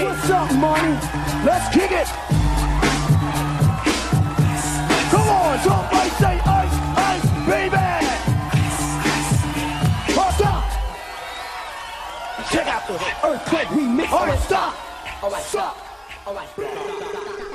Hey, what's up, money? Let's kick it. Come on, somebody say ice, ice, baby. Oh, stop. Check out the earthquake remix. All right, stop. All right, stop. All right.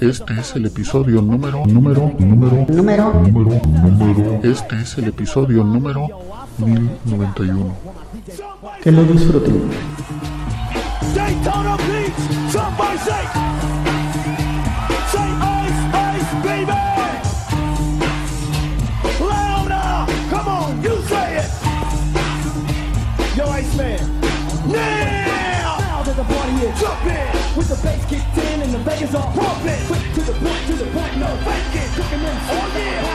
Este es el episodio número, número, número, Número número, número. Este es el episodio número 1091. que lo disfruten. Daytona Beach. Somebody say. Say ice, ice, baby. Louder. Come on, you say it. Yo, Iceman. Now. Now that the party is jumping. With the bass Vegas are pumping. Quick to the point, to the point, no faking. Cooking them, oh yeah.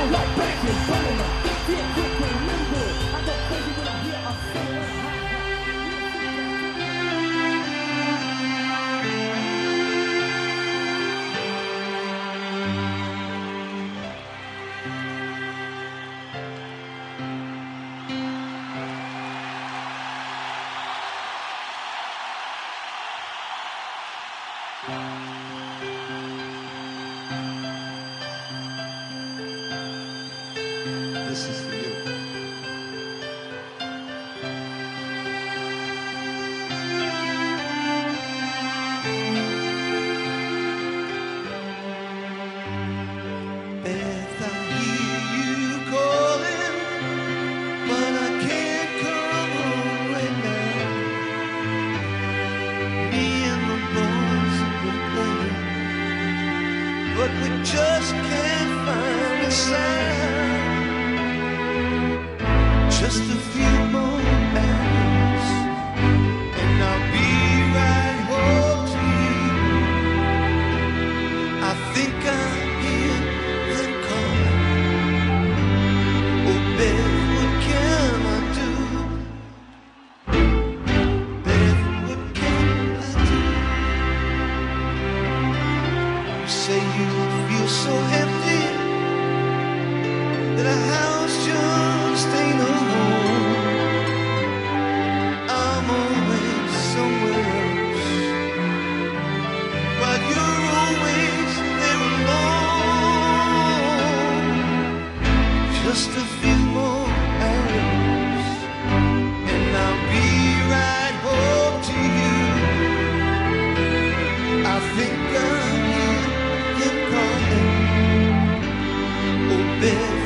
bit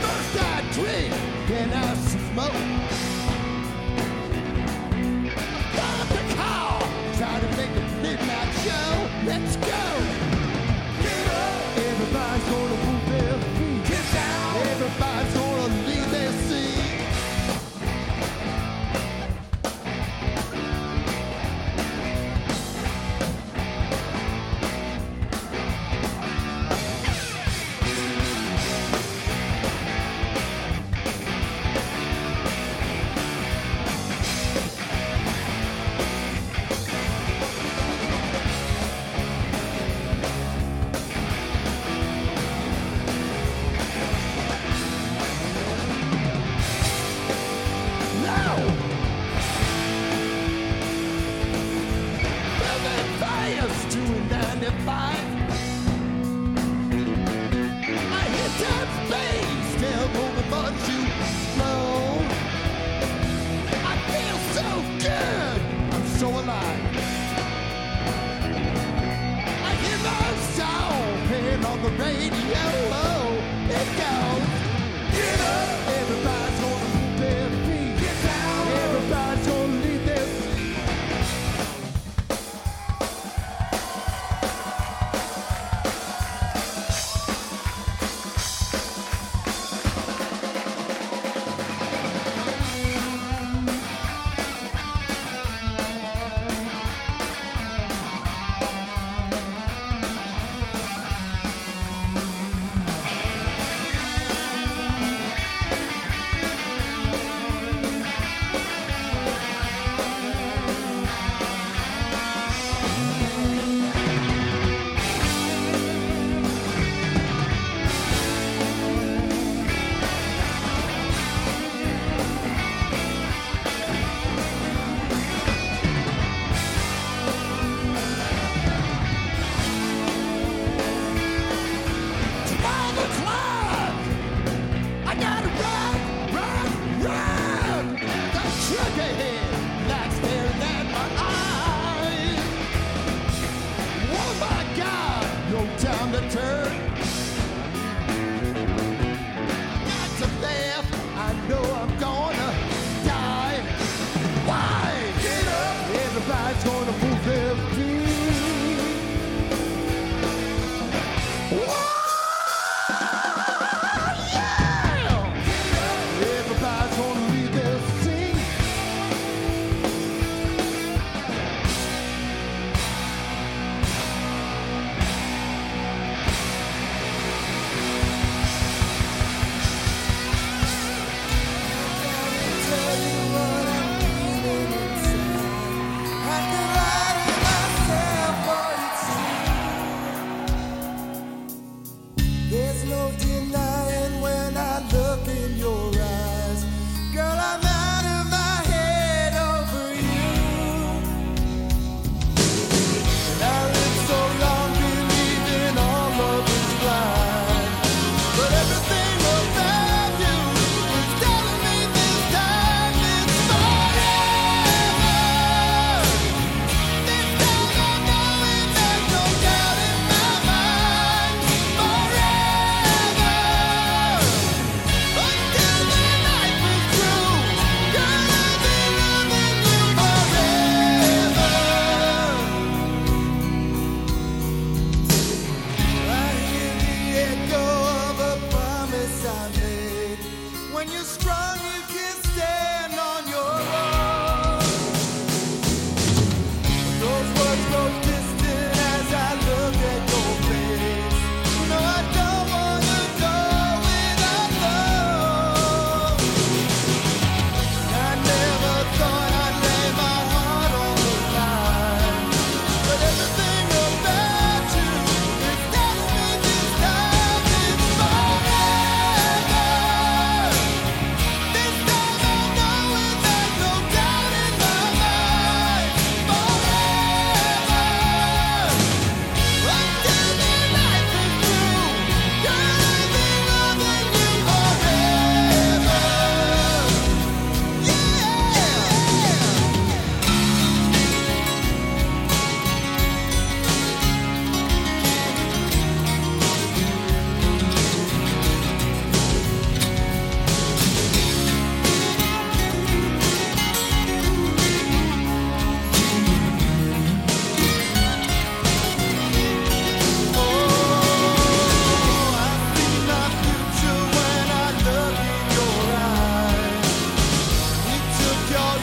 First I drink, then I smoke. The call, to make a midnight show. Let's go.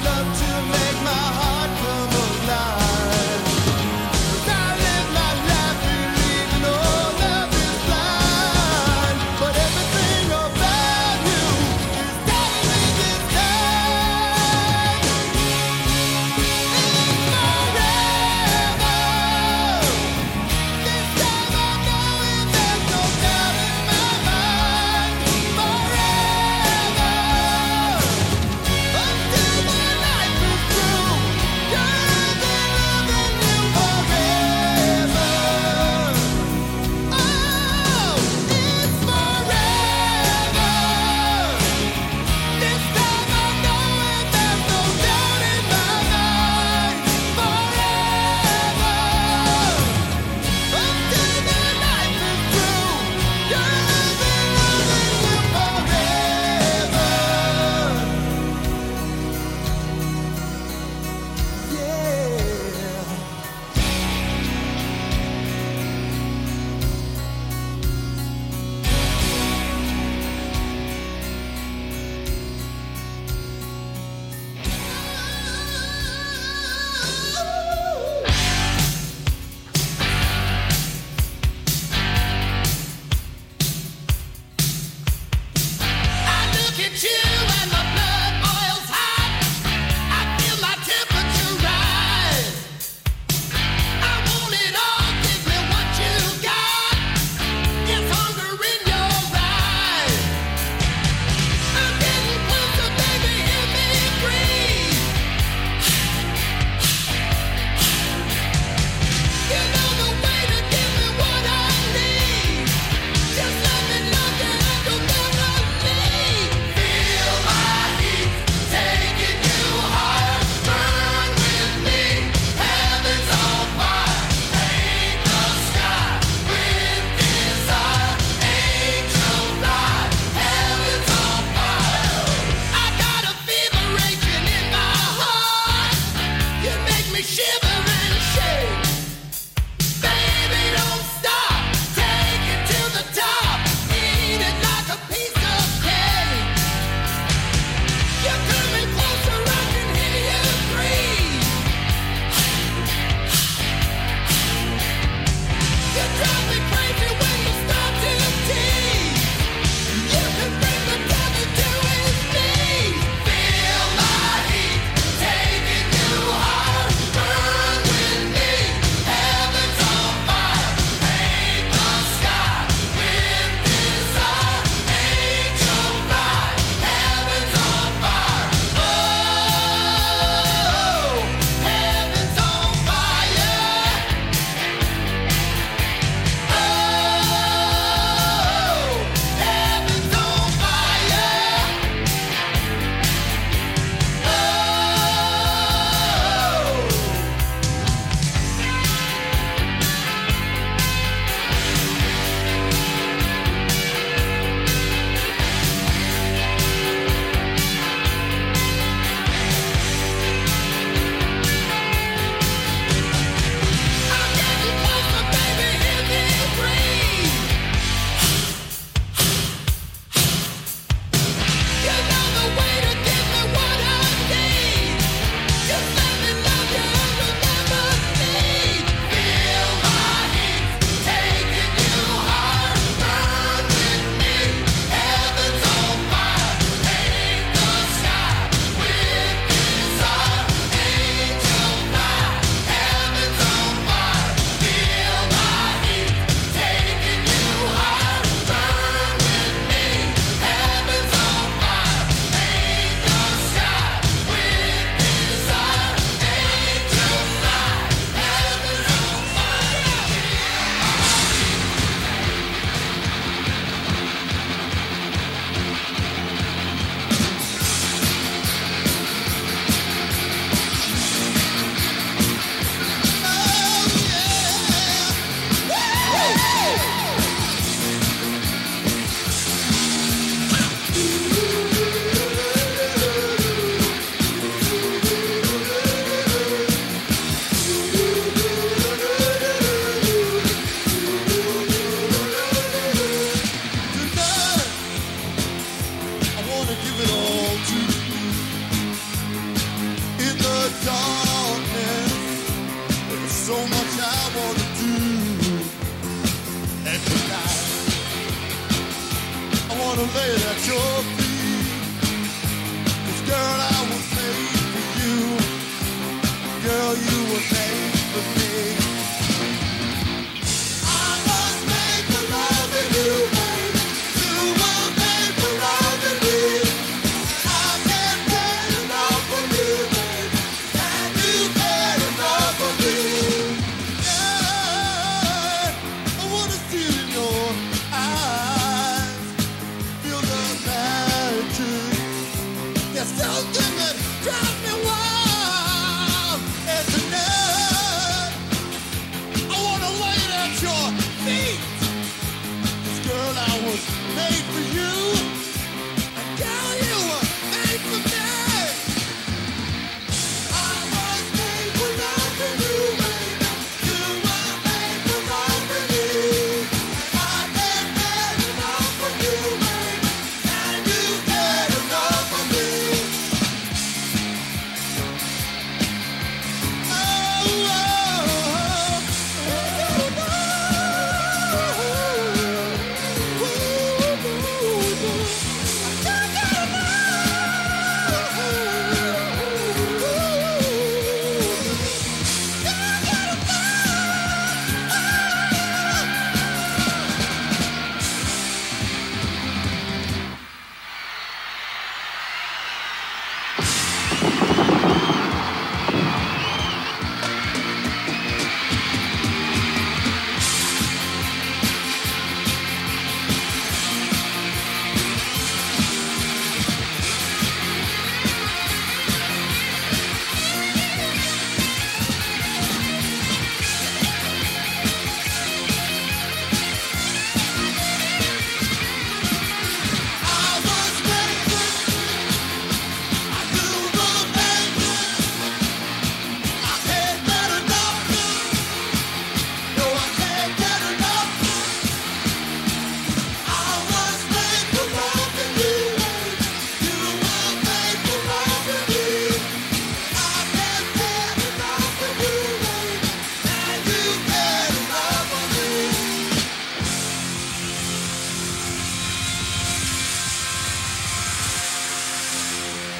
love to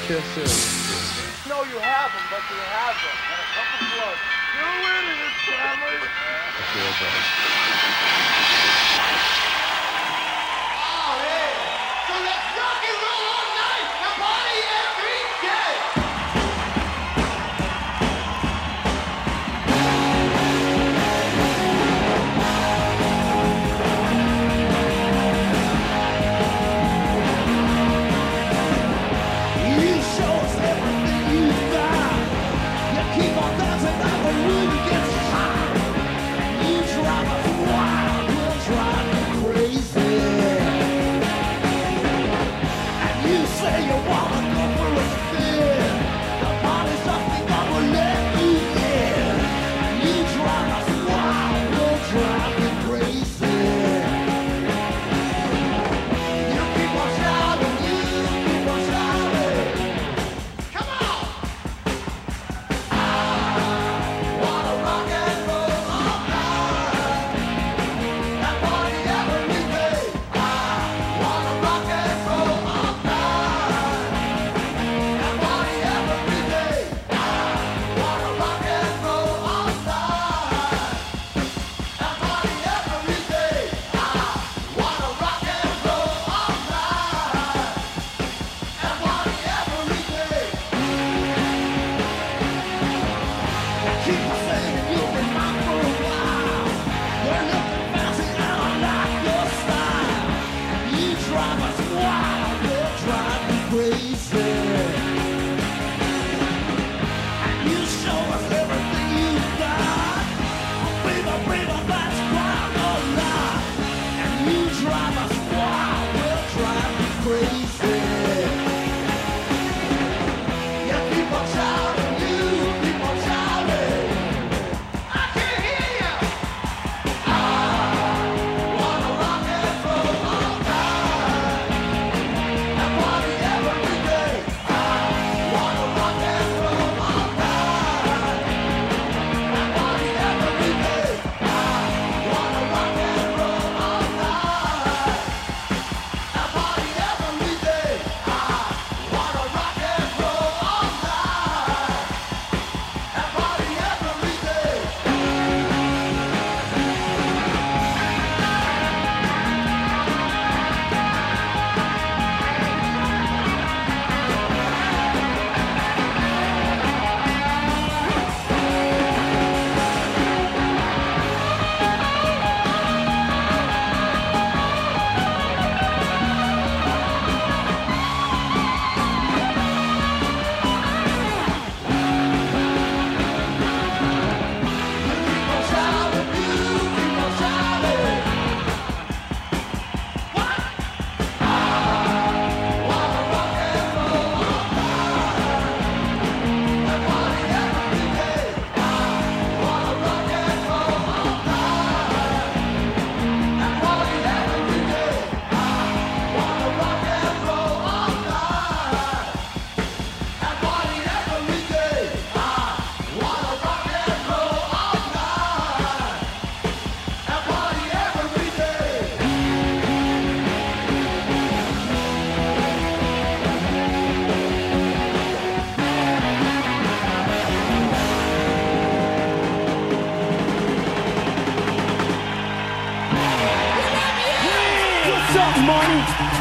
kisses. No, you have them, but you have them. And a cup of blood. You're it, family, I feel better. Oh, yeah. So let's rock and roll on.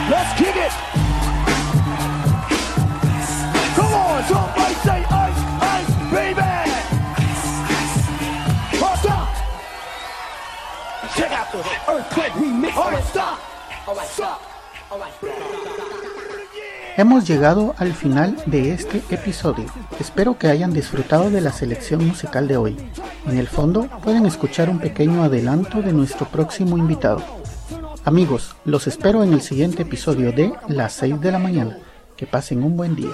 Let's kick it. Come on, somebody say ice, ice, baby. Check out the earthquake remix. Stop. All right, stop. All right. Hemos llegado al final de este episodio. Espero que hayan disfrutado de la selección musical de hoy. En el fondo pueden escuchar un pequeño adelanto de nuestro próximo invitado. Amigos, los espero en el siguiente episodio de Las 6 de la mañana. Que pasen un buen día.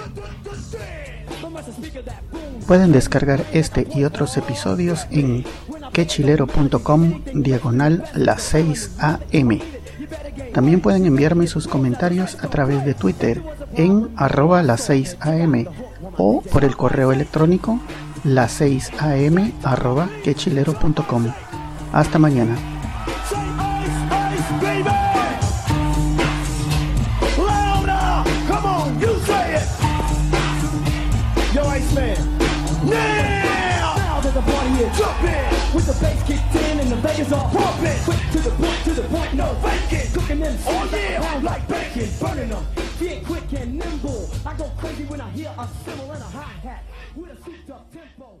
Pueden descargar este y otros episodios en quechilero.com diagonal las 6 am. También pueden enviarme sus comentarios a través de Twitter en arroba las 6 am o por el correo electrónico las 6 am arroba quechilero.com. Hasta mañana. Bass kicked in and the Vegas are pumping. Quick to the point, to the point, no faking. Cooking them oh, yeah. around like bacon. Burning them. Get quick and nimble. I go crazy when I hear a cymbal and a hi-hat. With a souped up tempo.